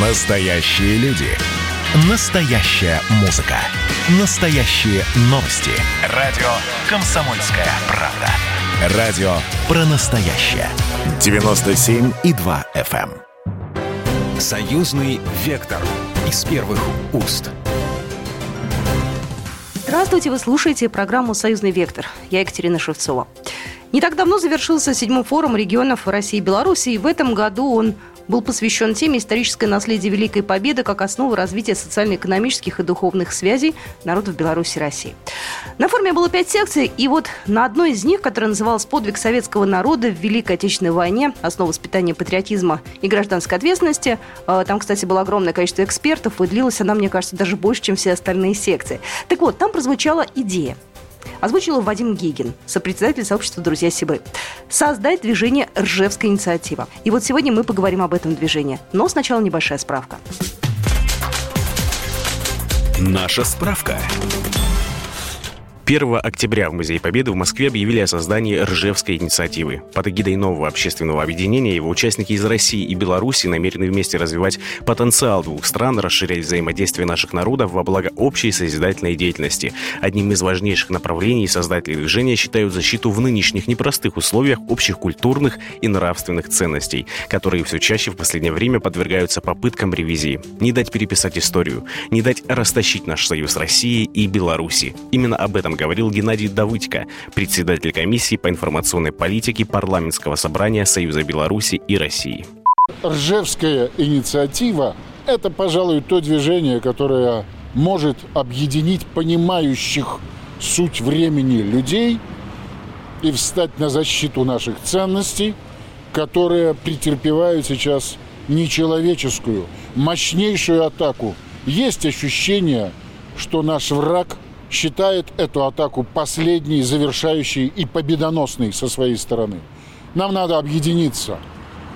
Настоящие люди. Настоящая музыка. Настоящие новости. Радио «Комсомольская правда». Радио про настоящее. 97,2 FM. эм. Союзный вектор из первых уст. Здравствуйте, вы слушаете программу «Союзный вектор». Я Екатерина Шевцова. Не так давно завершился седьмой форум регионов России и Беларуси, и в этом году он был посвящен теме «Историческое наследие Великой Победы как основа развития социально-экономических и духовных связей народов Беларуси и России». На форуме было пять секций, и вот на одной из них, которая называлась «Подвиг советского народа в Великой Отечественной войне. Основа воспитания патриотизма и гражданской ответственности», э, там, кстати, было огромное количество экспертов, и длилась она, мне кажется, даже больше, чем все остальные секции. Так вот, там прозвучала идея озвучила Вадим Гигин, сопредседатель сообщества «Друзья Сибры». Создать движение «Ржевская инициатива». И вот сегодня мы поговорим об этом движении. Но сначала небольшая справка. Наша справка. 1 октября в Музее Победы в Москве объявили о создании Ржевской инициативы. Под эгидой нового общественного объединения его участники из России и Беларуси намерены вместе развивать потенциал двух стран, расширять взаимодействие наших народов во благо общей созидательной деятельности. Одним из важнейших направлений создатели движения считают защиту в нынешних непростых условиях общих культурных и нравственных ценностей, которые все чаще в последнее время подвергаются попыткам ревизии. Не дать переписать историю, не дать растащить наш союз России и Беларуси. Именно об этом говорил Геннадий Давыдько, председатель комиссии по информационной политике парламентского собрания Союза Беларуси и России. Ржевская инициатива – это, пожалуй, то движение, которое может объединить понимающих суть времени людей и встать на защиту наших ценностей, которые претерпевают сейчас нечеловеческую, мощнейшую атаку. Есть ощущение, что наш враг – считает эту атаку последней, завершающей и победоносной со своей стороны. Нам надо объединиться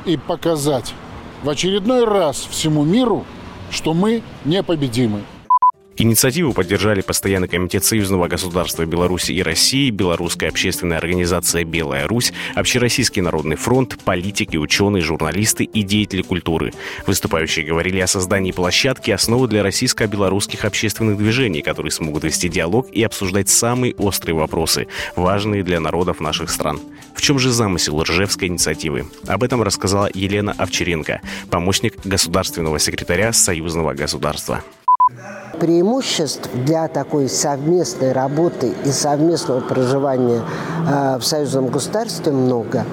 и показать в очередной раз всему миру, что мы непобедимы. Инициативу поддержали Постоянный комитет Союзного государства Беларуси и России, Белорусская общественная организация «Белая Русь», Общероссийский народный фронт, политики, ученые, журналисты и деятели культуры. Выступающие говорили о создании площадки, основы для российско-белорусских общественных движений, которые смогут вести диалог и обсуждать самые острые вопросы, важные для народов наших стран. В чем же замысел Ржевской инициативы? Об этом рассказала Елена Овчаренко, помощник государственного секретаря Союзного государства преимуществ для такой совместной работы и совместного проживания э, в союзном государстве много.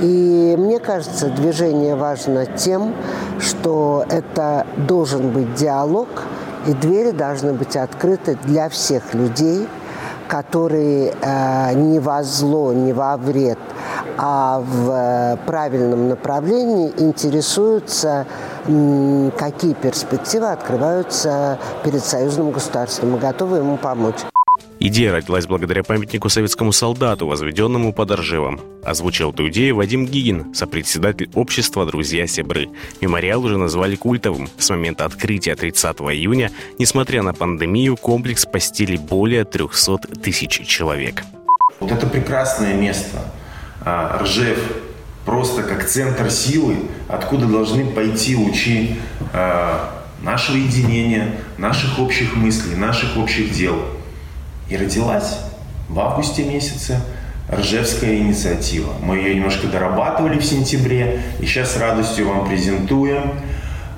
И мне кажется, движение важно тем, что это должен быть диалог, и двери должны быть открыты для всех людей, которые э, не во зло, не во вред, а в э, правильном направлении интересуются какие перспективы открываются перед союзным государством. Мы готовы ему помочь. Идея родилась благодаря памятнику советскому солдату, возведенному под Ржевом. Озвучил эту идею Вадим Гигин, сопредседатель общества «Друзья Себры». Мемориал уже назвали культовым. С момента открытия 30 июня, несмотря на пандемию, комплекс постели более 300 тысяч человек. Вот это прекрасное место. А, Ржев просто как центр силы, откуда должны пойти лучи э, нашего единения, наших общих мыслей, наших общих дел. И родилась в августе месяце Ржевская инициатива. Мы ее немножко дорабатывали в сентябре, и сейчас с радостью вам презентуем.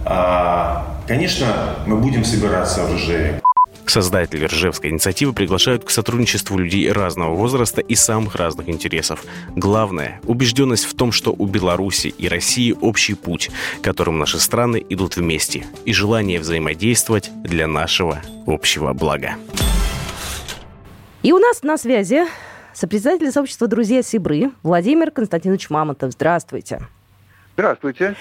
А, конечно, мы будем собираться в Ржеве. Создатели Ржевской инициативы приглашают к сотрудничеству людей разного возраста и самых разных интересов. Главное – убежденность в том, что у Беларуси и России общий путь, которым наши страны идут вместе, и желание взаимодействовать для нашего общего блага. И у нас на связи сопредседатель сообщества «Друзья Сибры» Владимир Константинович Мамонтов. Здравствуйте. Здравствуйте.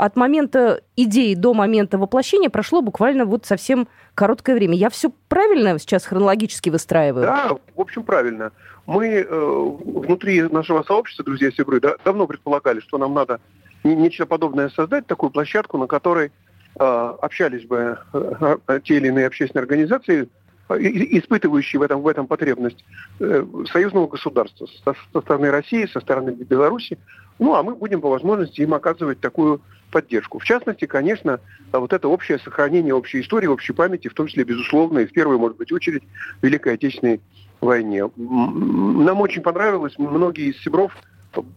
От момента идеи до момента воплощения прошло буквально вот совсем короткое время. Я все правильно сейчас хронологически выстраиваю? Да, в общем, правильно. Мы э, внутри нашего сообщества, друзья Сибры, да, давно предполагали, что нам надо нечто подобное создать, такую площадку, на которой э, общались бы э, те или иные общественные организации, испытывающие в этом, в этом потребность э, союзного государства со, со стороны России, со стороны Беларуси, Ну, а мы будем по возможности им оказывать такую поддержку. В частности, конечно, вот это общее сохранение общей истории, общей памяти, в том числе, безусловно, и в первую, может быть, очередь, Великой Отечественной войне. Нам очень понравилось, многие из Сибров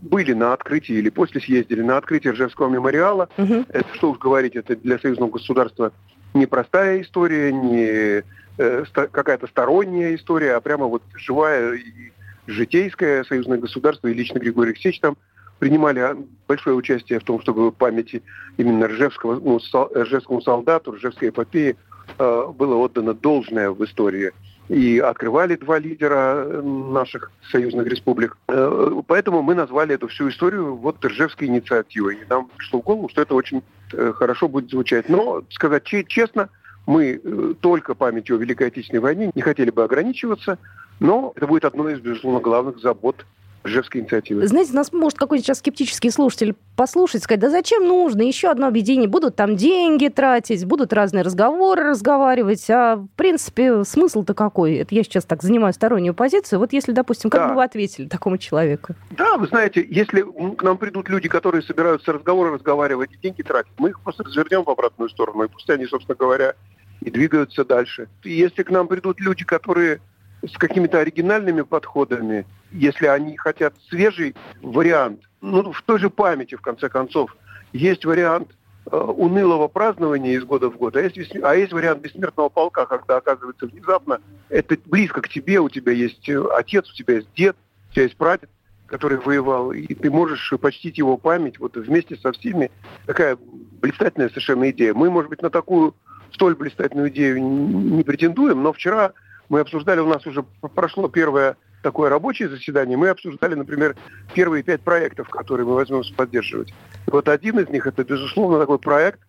были на открытии или после съездили на открытие Ржевского мемориала. Угу. Это, что уж говорить, это для союзного государства непростая история, не э, какая-то сторонняя история, а прямо вот живая и житейское союзное государство, и лично Григорий Алексеевич там принимали большое участие в том, чтобы памяти именно Ржевского, ну, сол, Ржевскому солдату, Ржевской эпопеи э, было отдано должное в истории. И открывали два лидера э, наших союзных республик. Э, поэтому мы назвали эту всю историю вот Ржевской инициативой. И нам пришло в голову, что это очень э, хорошо будет звучать. Но, сказать честно, мы только памятью о Великой Отечественной войне не хотели бы ограничиваться, но это будет одной из, безусловно, главных забот Ржевской инициативы. Знаете, нас может какой-то сейчас скептический слушатель послушать, сказать, да зачем нужно еще одно объединение? Будут там деньги тратить, будут разные разговоры разговаривать, а в принципе смысл-то какой? Это я сейчас так занимаю стороннюю позицию. Вот если, допустим, как да. бы вы ответили такому человеку? Да, вы знаете, если к нам придут люди, которые собираются разговоры разговаривать и деньги тратить, мы их просто развернем в обратную сторону, и пусть они, собственно говоря, и двигаются дальше. И если к нам придут люди, которые с какими-то оригинальными подходами, если они хотят свежий вариант, ну, в той же памяти, в конце концов, есть вариант э, унылого празднования из года в год, а есть, а есть вариант бессмертного полка, когда, оказывается, внезапно это близко к тебе, у тебя есть э, отец, у тебя есть дед, у тебя есть прадед, который воевал, и ты можешь почтить его память вот вместе со всеми. Такая блистательная совершенно идея. Мы, может быть, на такую столь блистательную идею не претендуем, но вчера мы обсуждали, у нас уже прошло первое такое рабочее заседание, мы обсуждали, например, первые пять проектов, которые мы возьмемся поддерживать. Вот один из них, это, безусловно, такой проект,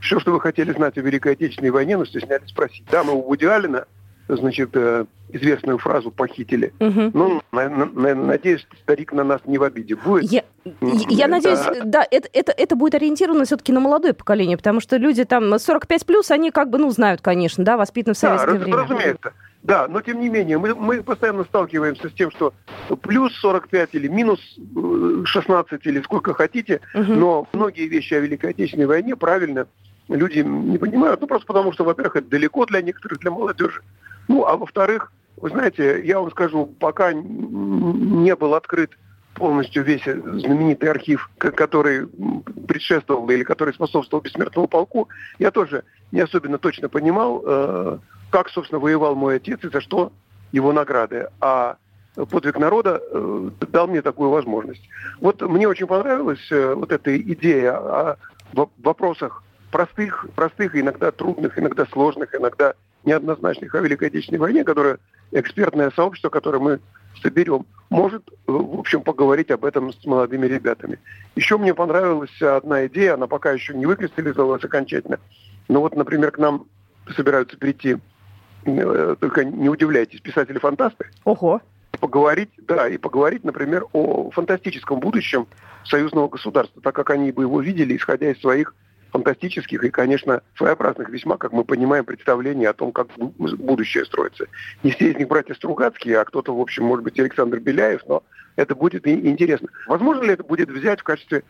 все, что вы хотели знать о Великой Отечественной войне, но стеснялись спросить. Да, мы у Вуди Алина значит, э, известную фразу похитили. Угу. Ну, на, на, надеюсь, старик на нас не в обиде будет. Я, я надеюсь, да, это, это, это будет ориентировано все-таки на молодое поколение, потому что люди там 45 плюс, они как бы, ну, знают, конечно, да, воспитаны в советское да, время. разумеется. Да, но тем не менее, мы, мы постоянно сталкиваемся с тем, что плюс 45 или минус 16 э, или сколько хотите, угу. но многие вещи о Великой Отечественной войне правильно люди не понимают, ну просто потому что, во-первых, это далеко для некоторых, для молодежи. Ну, а во-вторых, вы знаете, я вам скажу, пока не был открыт полностью весь знаменитый архив, который предшествовал или который способствовал бессмертному полку, я тоже не особенно точно понимал, э, как, собственно, воевал мой отец и за что его награды. А подвиг народа э, дал мне такую возможность. Вот мне очень понравилась э, вот эта идея о вопросах простых, простых, иногда трудных, иногда сложных, иногда неоднозначных о Великой Отечественной войне, которое экспертное сообщество, которое мы соберем, может, э, в общем, поговорить об этом с молодыми ребятами. Еще мне понравилась одна идея, она пока еще не выкристаллизовалась окончательно. Но вот, например, к нам собираются прийти, э, только не удивляйтесь, писатели-фантасты. Ого. Поговорить, да, и поговорить, например, о фантастическом будущем союзного государства, так как они бы его видели, исходя из своих фантастических и, конечно, своеобразных весьма, как мы понимаем, представлений о том, как будущее строится. Не все из них братья Стругацкие, а кто-то, в общем, может быть, Александр Беляев, но это будет интересно. Возможно ли это будет взять в качестве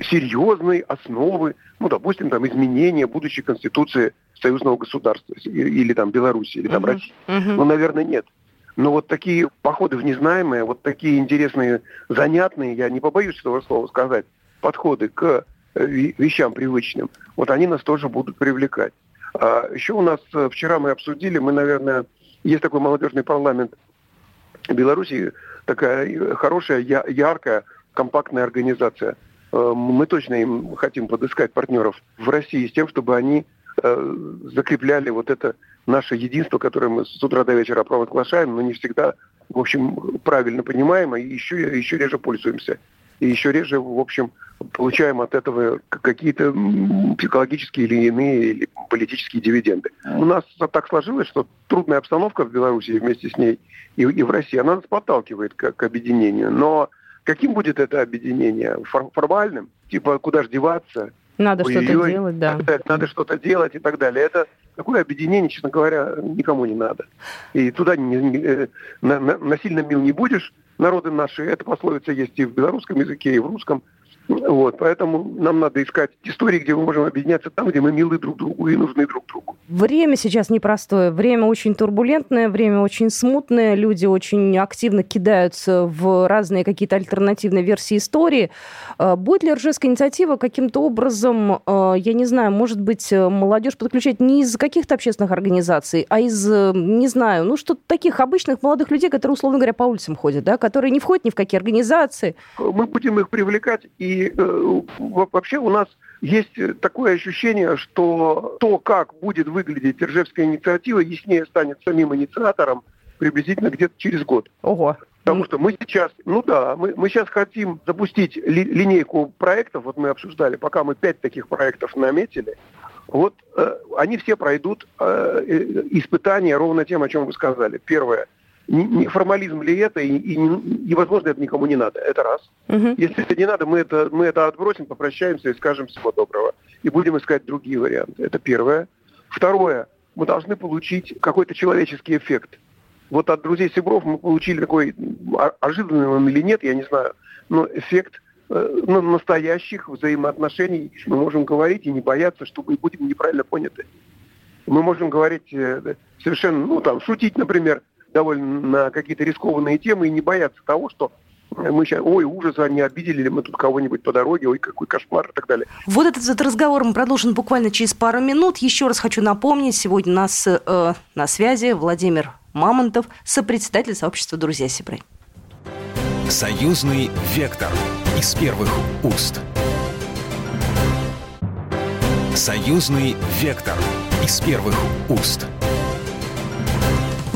серьезной основы, ну, допустим, там, изменения будущей конституции союзного государства или там Беларуси, или там uh-huh. России? Uh-huh. Ну, наверное, нет. Но вот такие походы в незнаемые, вот такие интересные, занятные, я не побоюсь этого слова сказать, подходы к вещам привычным, вот они нас тоже будут привлекать. А еще у нас э, вчера мы обсудили, мы, наверное, есть такой молодежный парламент Беларуси, такая хорошая, яркая, компактная организация. Э, мы точно им хотим подыскать партнеров в России с тем, чтобы они э, закрепляли вот это наше единство, которое мы с утра до вечера провозглашаем, но не всегда, в общем, правильно понимаем, и еще, еще реже пользуемся. И еще реже, в общем, получаем от этого какие-то психологические или иные или политические дивиденды. У нас так сложилось, что трудная обстановка в Беларуси вместе с ней и, и в России, она нас подталкивает к, к объединению. Но каким будет это объединение? Формальным? Типа, куда же деваться? Надо что-то делать, да. Надо что-то делать и так далее. Это такое объединение, честно говоря, никому не надо. И туда не, не, э, на, на, насильно мил не будешь, народы наши, эта пословица есть и в белорусском языке, и в русском – вот, поэтому нам надо искать истории, где мы можем объединяться там, где мы милы друг другу и нужны друг другу. Время сейчас непростое, время очень турбулентное, время очень смутное, люди очень активно кидаются в разные какие-то альтернативные версии истории. А, будет ли Ржевская инициатива каким-то образом, а, я не знаю, может быть, молодежь подключать не из каких-то общественных организаций, а из, не знаю, ну что таких обычных молодых людей, которые, условно говоря, по улицам ходят, да, которые не входят ни в какие организации? Мы будем их привлекать и и э, вообще у нас есть такое ощущение, что то, как будет выглядеть Ржевская инициатива, яснее станет самим инициатором приблизительно где-то через год. Ого. Потому что мы сейчас, ну да, мы, мы сейчас хотим запустить ли, линейку проектов, вот мы обсуждали, пока мы пять таких проектов наметили, вот э, они все пройдут э, э испытания ровно тем, о чем вы сказали. Первое – не, формализм ли это, и, и, и, возможно, это никому не надо. Это раз. Угу. Если это не надо, мы это, мы это отбросим, попрощаемся и скажем всего доброго. И будем искать другие варианты. Это первое. Второе. Мы должны получить какой-то человеческий эффект. Вот от друзей Сибров мы получили такой, а, ожиданный он или нет, я не знаю, но эффект э, настоящих взаимоотношений. Мы можем говорить и не бояться, что мы будем неправильно поняты. Мы можем говорить э, совершенно, ну там, шутить, например, довольно на какие-то рискованные темы и не бояться того, что мы сейчас, ой, ужас, они обидели ли мы тут кого-нибудь по дороге, ой, какой кошмар и так далее. Вот этот, этот разговор мы продолжим буквально через пару минут. Еще раз хочу напомнить, сегодня у нас э, на связи Владимир Мамонтов, сопредседатель сообщества «Друзья Сибры». Союзный вектор из первых уст. Союзный вектор из первых уст.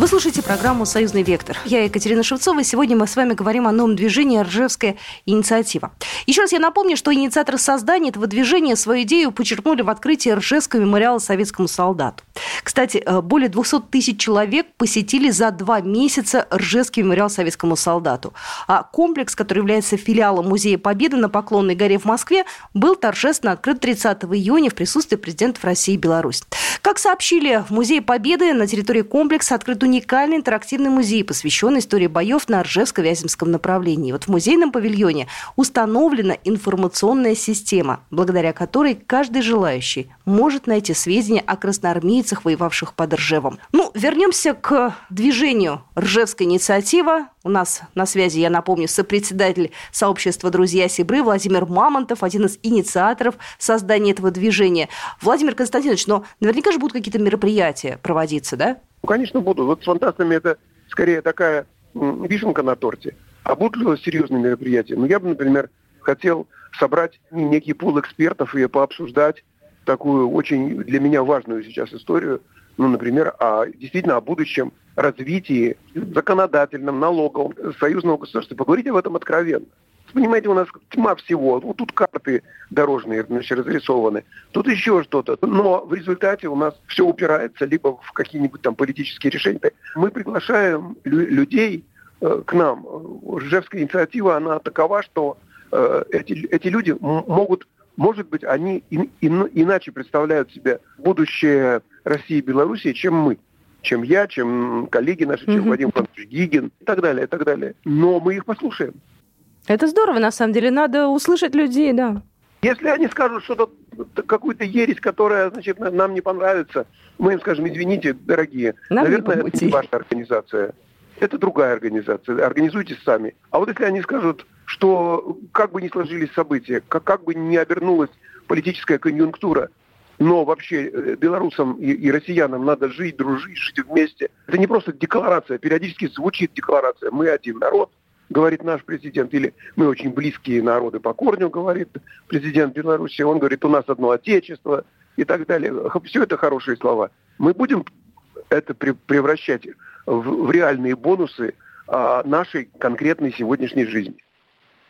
Вы слушаете программу «Союзный вектор». Я Екатерина Шевцова. Сегодня мы с вами говорим о новом движении «Ржевская инициатива». Еще раз я напомню, что инициаторы создания этого движения свою идею почерпнули в открытии Ржевского мемориала советскому солдату. Кстати, э, более 200 тысяч человек посетили за два месяца Ржевский мемориал советскому солдату. А комплекс, который является филиалом Музея Победы на Поклонной горе в Москве, был торжественно открыт 30 июня в присутствии президентов России и Беларуси. Как сообщили в Музее Победы, на территории комплекса открыт уникальный интерактивный музей, посвященный истории боев на Ржевско-Вяземском направлении. Вот в музейном павильоне установлена информационная система, благодаря которой каждый желающий может найти сведения о красноармейцах, воевавших под Ржевом. Ну, вернемся к движению «Ржевская инициатива». У нас на связи, я напомню, сопредседатель сообщества «Друзья Сибры» Владимир Мамонтов, один из инициаторов создания этого движения. Владимир Константинович, но наверняка же будут какие-то мероприятия проводиться, да? Ну, конечно, будут. Вот с фантастами это скорее такая вишенка на торте. А будут ли серьезные мероприятия? Ну, я бы, например, хотел собрать некий пул экспертов и пообсуждать такую очень для меня важную сейчас историю, ну, например, о, действительно о будущем развитии законодательном, налоговом союзного государства. Поговорить об этом откровенно. Понимаете, у нас тьма всего. Вот тут карты дорожные значит, разрисованы, тут еще что-то. Но в результате у нас все упирается либо в какие-нибудь там политические решения. Мы приглашаем людей э, к нам. Ржевская инициатива, она такова, что э, эти, эти люди могут, может быть, они и, и, иначе представляют себе будущее России и Белоруссии, чем мы чем я, чем коллеги наши, чем угу. Вадим Францович Гигин и так далее, и так далее. Но мы их послушаем. Это здорово, на самом деле. Надо услышать людей, да. Если они скажут что-то, какую-то ересь, которая, значит, нам не понравится, мы им скажем, извините, дорогие, нам наверное, не это не ваша организация. Это другая организация. Организуйтесь сами. А вот если они скажут, что как бы ни сложились события, как, как бы ни обернулась политическая конъюнктура, но вообще э, белорусам и, и россиянам надо жить, дружить, жить вместе. Это не просто декларация, периодически звучит декларация. Мы один народ, говорит наш президент, или мы очень близкие народы по корню, говорит президент Беларуси, он говорит, у нас одно отечество и так далее. Все это хорошие слова. Мы будем это превращать в, в реальные бонусы а, нашей конкретной сегодняшней жизни.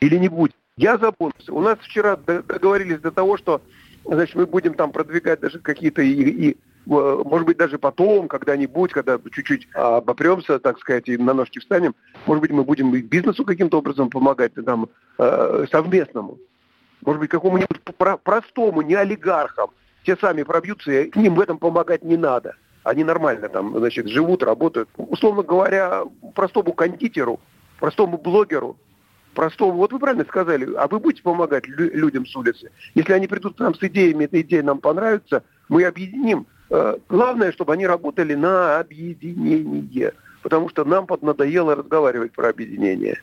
Или не будет. Я за бонусы. У нас вчера договорились до того, что значит, мы будем там продвигать даже какие-то и, и может быть, даже потом, когда-нибудь, когда чуть-чуть обопремся, так сказать, и на ножки встанем, может быть, мы будем бизнесу каким-то образом помогать, там, э, совместному. Может быть, какому-нибудь простому, не олигархам. Те сами пробьются, и к ним в этом помогать не надо. Они нормально там, значит, живут, работают. Условно говоря, простому кондитеру простому блогеру, простому, вот вы правильно сказали, а вы будете помогать лю- людям с улицы? Если они придут к нам с идеями, эта идея нам понравится, мы объединим. Э, главное, чтобы они работали на объединение, потому что нам поднадоело разговаривать про объединение.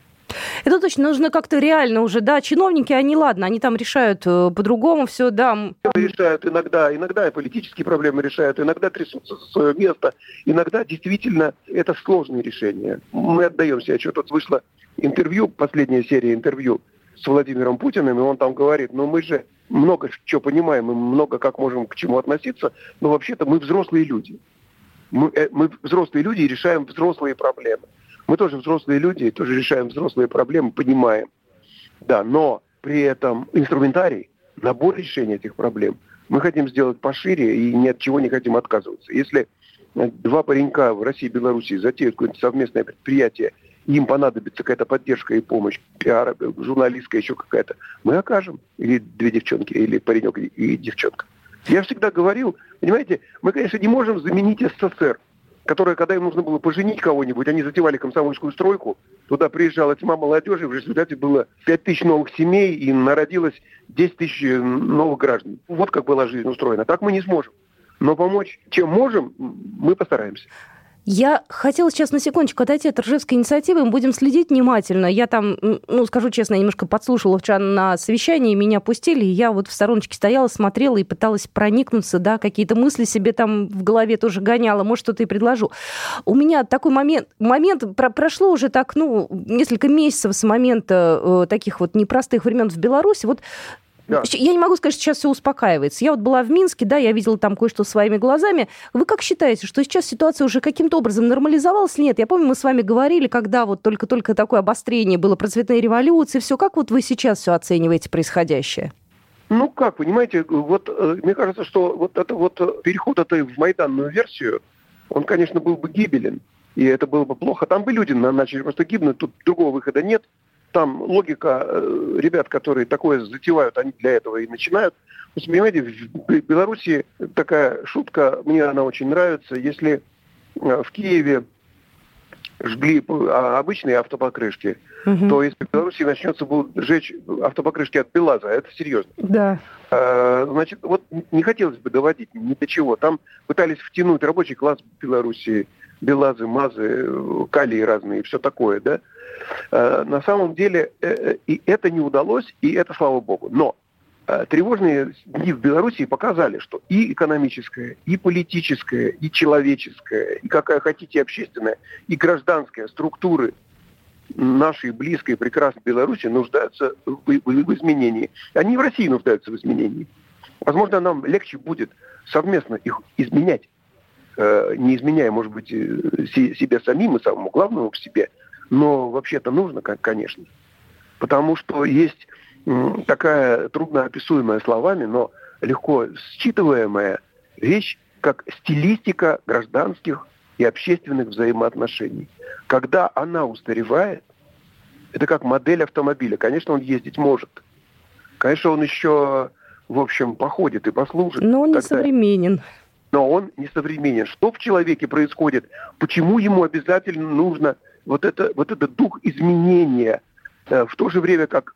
Это точно, нужно как-то реально уже, да, чиновники, они, ладно, они там решают э, по-другому все, да. Решают иногда, иногда и политические проблемы решают, иногда трясутся за свое место, иногда действительно это сложные решения. Мы отдаем себе отчет. Вот вышло интервью, последняя серия интервью с Владимиром Путиным, и он там говорит, ну мы же много чего понимаем, мы много как можем к чему относиться, но вообще-то мы взрослые люди. Мы, э, мы взрослые люди и решаем взрослые проблемы. Мы тоже взрослые люди, тоже решаем взрослые проблемы, понимаем. Да, но при этом инструментарий, набор решения этих проблем мы хотим сделать пошире и ни от чего не хотим отказываться. Если два паренька в России и Беларуси затеют какое-нибудь совместное предприятие, им понадобится какая-то поддержка и помощь, пиар, журналистская, еще какая-то, мы окажем. Или две девчонки, или паренек и девчонка. Я всегда говорил, понимаете, мы, конечно, не можем заменить СССР которые, когда им нужно было поженить кого-нибудь, они затевали комсомольскую стройку, туда приезжала тьма молодежи, в результате было 5 тысяч новых семей, и народилось 10 тысяч новых граждан. Вот как была жизнь устроена. Так мы не сможем. Но помочь, чем можем, мы постараемся. Я хотела сейчас на секундочку отойти от Ржевской инициативы, мы будем следить внимательно. Я там, ну, скажу честно, я немножко подслушала вчера на совещании, меня пустили, и я вот в стороночке стояла, смотрела и пыталась проникнуться, да, какие-то мысли себе там в голове тоже гоняла, может, что-то и предложу. У меня такой момент, момент про, прошло уже так, ну, несколько месяцев с момента э, таких вот непростых времен в Беларуси, вот да. Я не могу сказать, что сейчас все успокаивается. Я вот была в Минске, да, я видела там кое-что своими глазами. Вы как считаете, что сейчас ситуация уже каким-то образом нормализовалась? Нет, я помню, мы с вами говорили, когда вот только-только такое обострение было про цветные революции, все. Как вот вы сейчас все оцениваете происходящее? Ну как, понимаете, вот э, мне кажется, что вот это вот э, переход этой в майданную версию, он, конечно, был бы гибелен, и это было бы плохо. Там бы люди начали просто гибнуть, тут другого выхода нет там логика э, ребят, которые такое затевают, они для этого и начинают. Есть, понимаете, в Беларуси такая шутка, мне она очень нравится. Если э, в Киеве жгли а, обычные автопокрышки, угу. то если в Беларуси начнется будут сжечь автопокрышки от Белаза, это серьезно. Да. Значит, вот не хотелось бы доводить ни до чего. Там пытались втянуть рабочий класс Беларуси, Белазы, Мазы, калии разные, все такое, да. Э, на самом деле э, э, и это не удалось, и это слава богу. Но тревожные дни в Беларуси показали, что и экономическая, и политическая, и человеческая, и какая хотите общественная, и гражданская структуры нашей близкой, прекрасной Беларуси нуждаются в, в, в изменении. Они в России нуждаются в изменении. Возможно, нам легче будет совместно их изменять, не изменяя, может быть, себе самим и самому главному в себе – но вообще-то нужно, конечно. Потому что есть такая трудноописуемая словами, но легко считываемая вещь, как стилистика гражданских и общественных взаимоотношений. Когда она устаревает, это как модель автомобиля. Конечно, он ездить может. Конечно, он еще, в общем, походит и послужит. Но он не современен. Но он не современен. Что в человеке происходит? Почему ему обязательно нужно вот, это, вот этот дух изменения, э, в то же время как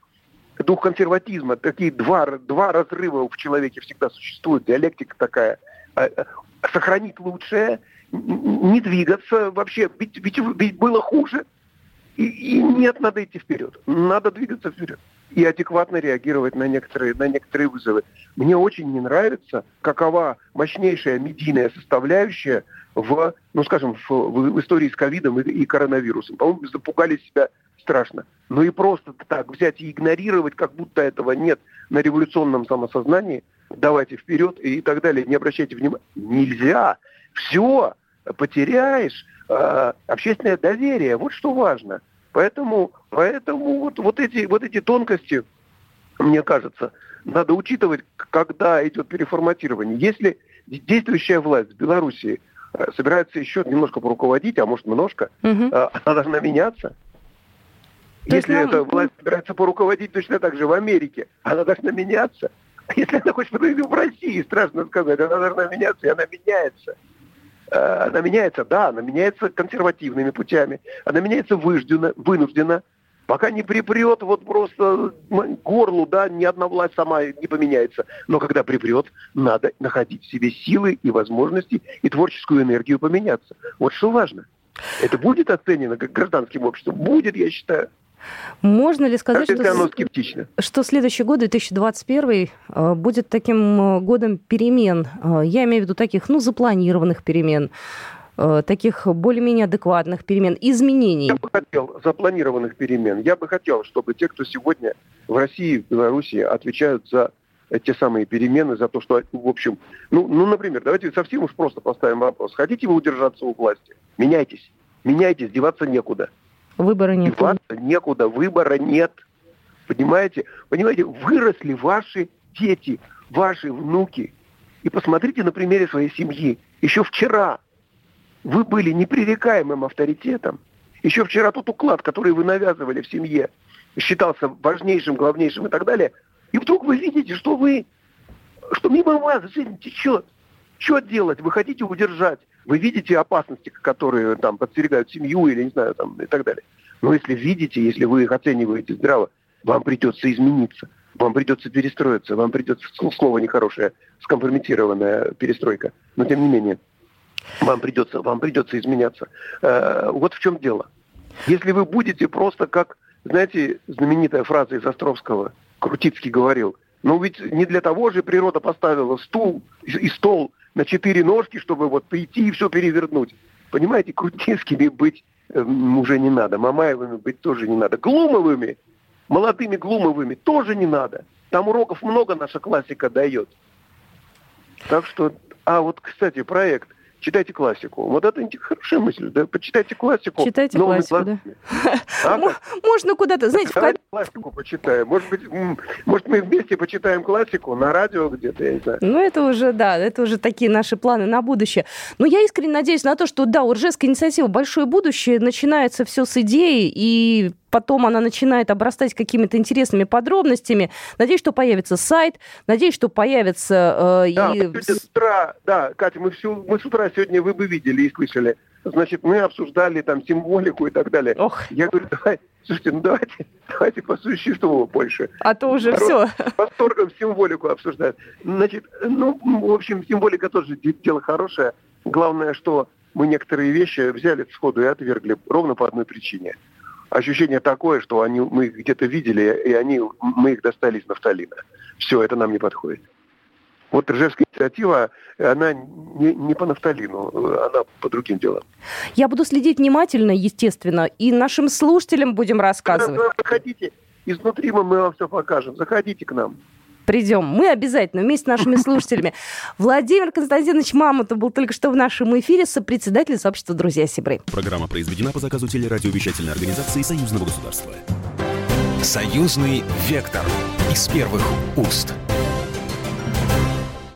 дух консерватизма, такие два, два разрыва в человеке всегда существуют, диалектика такая, э, э, сохранить лучшее, не двигаться вообще, ведь, ведь, ведь было хуже, и, и нет, надо идти вперед, надо двигаться вперед и адекватно реагировать на некоторые, на некоторые вызовы. Мне очень не нравится, какова мощнейшая медийная составляющая в, ну скажем, в, в истории с ковидом и, и коронавирусом. По-моему, запугали себя страшно. Но и просто так взять и игнорировать, как будто этого нет на революционном самосознании, давайте вперед и так далее, не обращайте внимания. Нельзя. Все, потеряешь э, общественное доверие. Вот что важно. Поэтому, поэтому вот, вот, эти, вот эти тонкости, мне кажется, надо учитывать, когда идет переформатирование. Если действующая власть в Беларуси э, собирается еще немножко поруководить, а может немножко, угу. она должна меняться. То Если нам... эта власть собирается поруководить точно так же в Америке, она должна меняться. А если она хочет в России, страшно сказать, она должна меняться, и она меняется. Э, она меняется, да, она меняется консервативными путями, она меняется вынужденно, вынужденно пока не припрет вот просто горлу, да, ни одна власть сама не поменяется. Но когда припрет, надо находить в себе силы и возможности и творческую энергию поменяться. Вот что важно. Это будет оценено как гражданским обществом? Будет, я считаю. Можно ли сказать, что, оно скептично. что следующий год, 2021, э, будет таким э, годом перемен? Э, я имею в виду таких, ну, запланированных перемен, таких более-менее адекватных перемен, изменений? Я бы хотел запланированных перемен. Я бы хотел, чтобы те, кто сегодня в России, в Беларуси отвечают за те самые перемены, за то, что, в общем, ну, ну, например, давайте совсем уж просто поставим вопрос. Хотите вы удержаться у власти? Меняйтесь. Меняйтесь, деваться некуда. Выбора нет. Деваться некуда, выбора нет. Понимаете? Понимаете, выросли ваши дети, ваши внуки. И посмотрите на примере своей семьи. Еще вчера вы были непререкаемым авторитетом. Еще вчера тот уклад, который вы навязывали в семье, считался важнейшим, главнейшим и так далее. И вдруг вы видите, что вы, что мимо вас жизнь течет. Что делать? Вы хотите удержать вы видите опасности, которые там подстерегают семью или, не знаю, там и так далее. Но если видите, если вы их оцениваете здраво, вам придется измениться, вам придется перестроиться, вам придется, слово нехорошее, скомпрометированная перестройка, но тем не менее, вам придется, вам придется изменяться. Э, вот в чем дело. Если вы будете просто как, знаете, знаменитая фраза из Островского, Крутицкий говорил, ну ведь не для того же природа поставила стул и стол на четыре ножки, чтобы вот прийти и все перевернуть. Понимаете, Крутинскими быть э, уже не надо, Мамаевыми быть тоже не надо. Глумовыми, молодыми Глумовыми тоже не надо. Там уроков много наша классика дает. Так что, а вот, кстати, проект – читайте классику. Вот это хорошая мысль, да, почитайте классику. Читайте классику, да. А, Можно куда-то, знаете, Давайте в... классику почитаем. Может быть, может мы вместе почитаем классику на радио где-то, я не знаю. Ну, это уже, да, это уже такие наши планы на будущее. Но я искренне надеюсь на то, что, да, у Ржевской инициативы большое будущее, начинается все с идеи, и потом она начинает обрастать какими-то интересными подробностями. Надеюсь, что появится сайт, надеюсь, что появится э, да, и... с утра, да, Катя, мы, всю, мы с утра сегодня, вы бы видели и слышали, значит, мы обсуждали там символику и так далее. Ох. Я говорю, давай, слушайте, ну давайте, давайте по больше. А то уже Народ все. Восторгом символику обсуждают. Значит, ну, в общем, символика тоже дело хорошее. Главное, что мы некоторые вещи взяли сходу и отвергли ровно по одной причине – ощущение такое, что они, мы их где-то видели, и они, мы их достали из нафталина. Все, это нам не подходит. Вот Ржевская инициатива, она не, не по нафталину, она по другим делам. Я буду следить внимательно, естественно, и нашим слушателям будем рассказывать. Заходите, изнутри мы, мы вам все покажем. Заходите к нам придем. Мы обязательно вместе с нашими слушателями. Владимир Константинович Мамонтов был только что в нашем эфире, сопредседатель сообщества «Друзья Сибры». Программа произведена по заказу телерадиовещательной организации Союзного государства. Союзный вектор из первых уст.